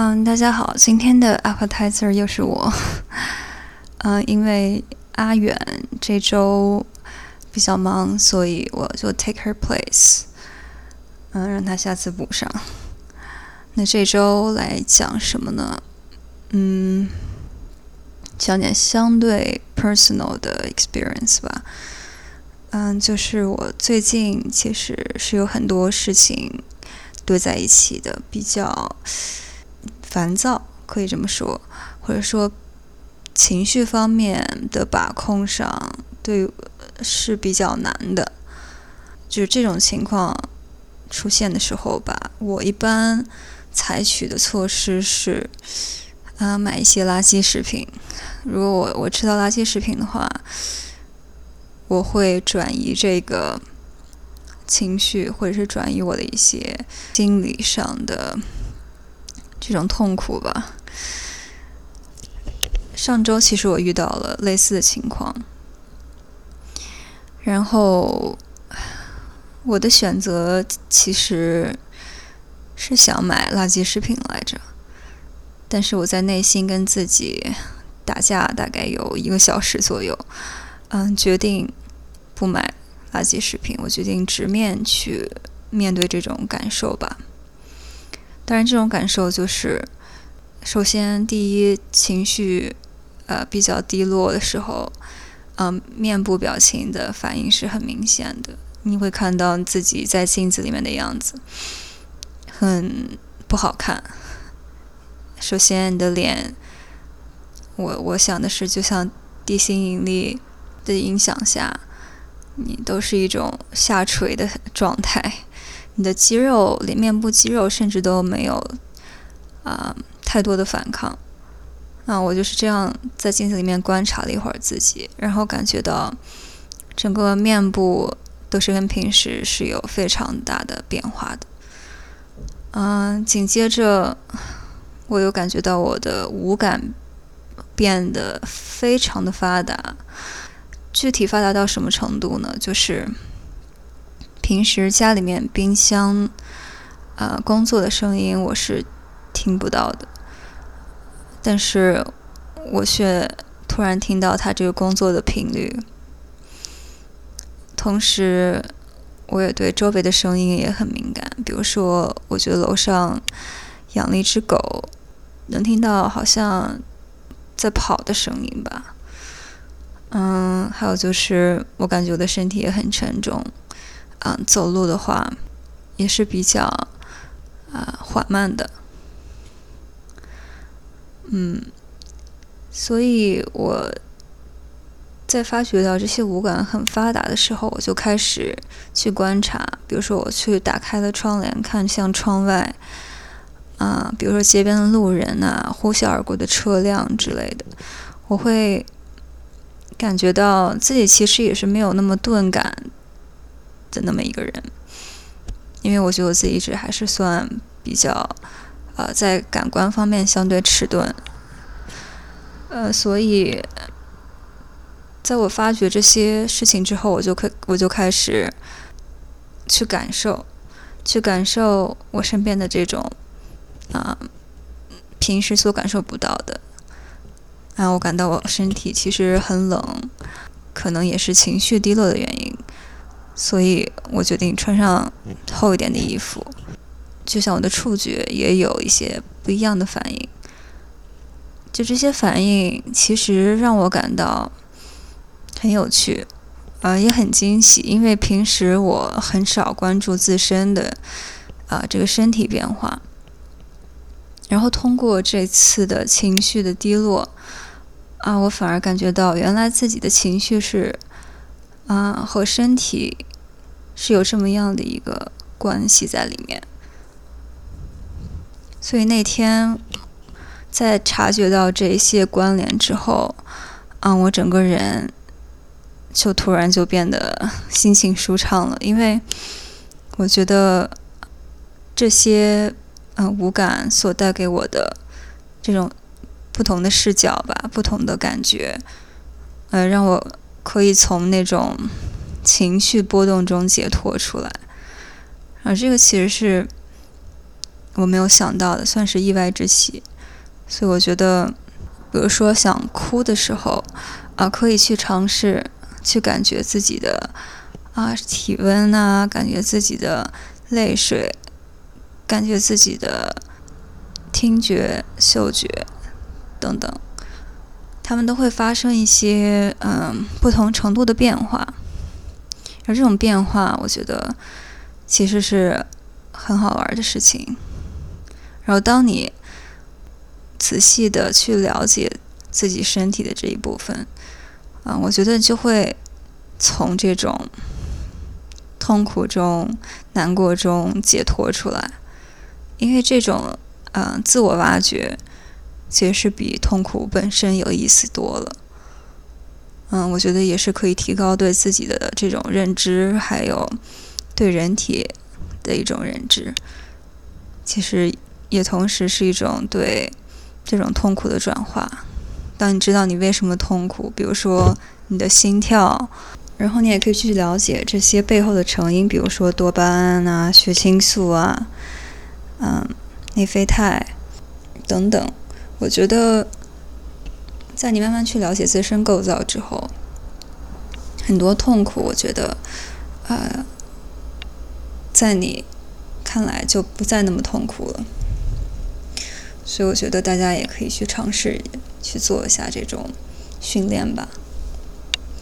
嗯，大家好，今天的 appetizer 又是我。嗯，因为阿远这周比较忙，所以我就 take her place。嗯，让他下次补上。那这周来讲什么呢？嗯，讲点相对 personal 的 experience 吧。嗯，就是我最近其实是有很多事情堆在一起的，比较烦躁，可以这么说，或者说情绪方面的把控上，对是比较难的。就是这种情况出现的时候吧，我一般采取的措施是，啊，买一些垃圾食品。如果我我吃到垃圾食品的话。我会转移这个情绪，或者是转移我的一些心理上的这种痛苦吧。上周其实我遇到了类似的情况，然后我的选择其实是想买垃圾食品来着，但是我在内心跟自己打架，大概有一个小时左右。嗯，决定不买垃圾食品。我决定直面去面对这种感受吧。当然，这种感受就是，首先，第一，情绪呃比较低落的时候，嗯，面部表情的反应是很明显的。你会看到自己在镜子里面的样子，很不好看。首先，你的脸，我我想的是，就像地心引力。的影响下，你都是一种下垂的状态，你的肌肉连面部肌肉甚至都没有啊太多的反抗。啊，我就是这样在镜子里面观察了一会儿自己，然后感觉到整个面部都是跟平时是有非常大的变化的。嗯，紧接着我又感觉到我的五感变得非常的发达。具体发达到什么程度呢？就是平时家里面冰箱啊工作的声音我是听不到的，但是我却突然听到它这个工作的频率。同时，我也对周围的声音也很敏感。比如说，我觉得楼上养了一只狗，能听到好像在跑的声音吧。嗯，还有就是，我感觉我的身体也很沉重，嗯，走路的话也是比较啊缓慢的，嗯，所以我在发觉到这些五感很发达的时候，我就开始去观察，比如说我去打开了窗帘，看向窗外，啊，比如说街边的路人呐，呼啸而过的车辆之类的，我会。感觉到自己其实也是没有那么钝感的那么一个人，因为我觉得我自己一直还是算比较，呃，在感官方面相对迟钝，呃，所以，在我发觉这些事情之后，我就开我就开始去感受，去感受我身边的这种啊，平时所感受不到的。然后我感到我身体其实很冷，可能也是情绪低落的原因，所以我决定穿上厚一点的衣服。就像我的触觉也有一些不一样的反应，就这些反应其实让我感到很有趣，呃，也很惊喜，因为平时我很少关注自身的啊这个身体变化，然后通过这次的情绪的低落。啊，我反而感觉到原来自己的情绪是，啊，和身体是有这么样的一个关系在里面。所以那天在察觉到这些关联之后，啊，我整个人就突然就变得心情舒畅了，因为我觉得这些嗯五感所带给我的这种。不同的视角吧，不同的感觉，呃，让我可以从那种情绪波动中解脱出来。而这个其实是我没有想到的，算是意外之喜。所以我觉得，比如说想哭的时候，啊，可以去尝试去感觉自己的啊体温啊，感觉自己的泪水，感觉自己的听觉、嗅觉等等，他们都会发生一些嗯不同程度的变化。而这种变化，我觉得其实是很好玩的事情。然后当你。仔细的去了解自己身体的这一部分，啊，我觉得就会从这种痛苦中、难过中解脱出来，因为这种嗯自我挖掘其实是比痛苦本身有意思多了。嗯，我觉得也是可以提高对自己的这种认知，还有对人体的一种认知。其实也同时是一种对。这种痛苦的转化，当你知道你为什么痛苦，比如说你的心跳，然后你也可以去了解这些背后的成因，比如说多巴胺啊、血清素啊、嗯、内啡肽等等。我觉得，在你慢慢去了解自身构造之后，很多痛苦，我觉得，呃，在你看来就不再那么痛苦了。所以我觉得大家也可以去尝试去做一下这种训练吧。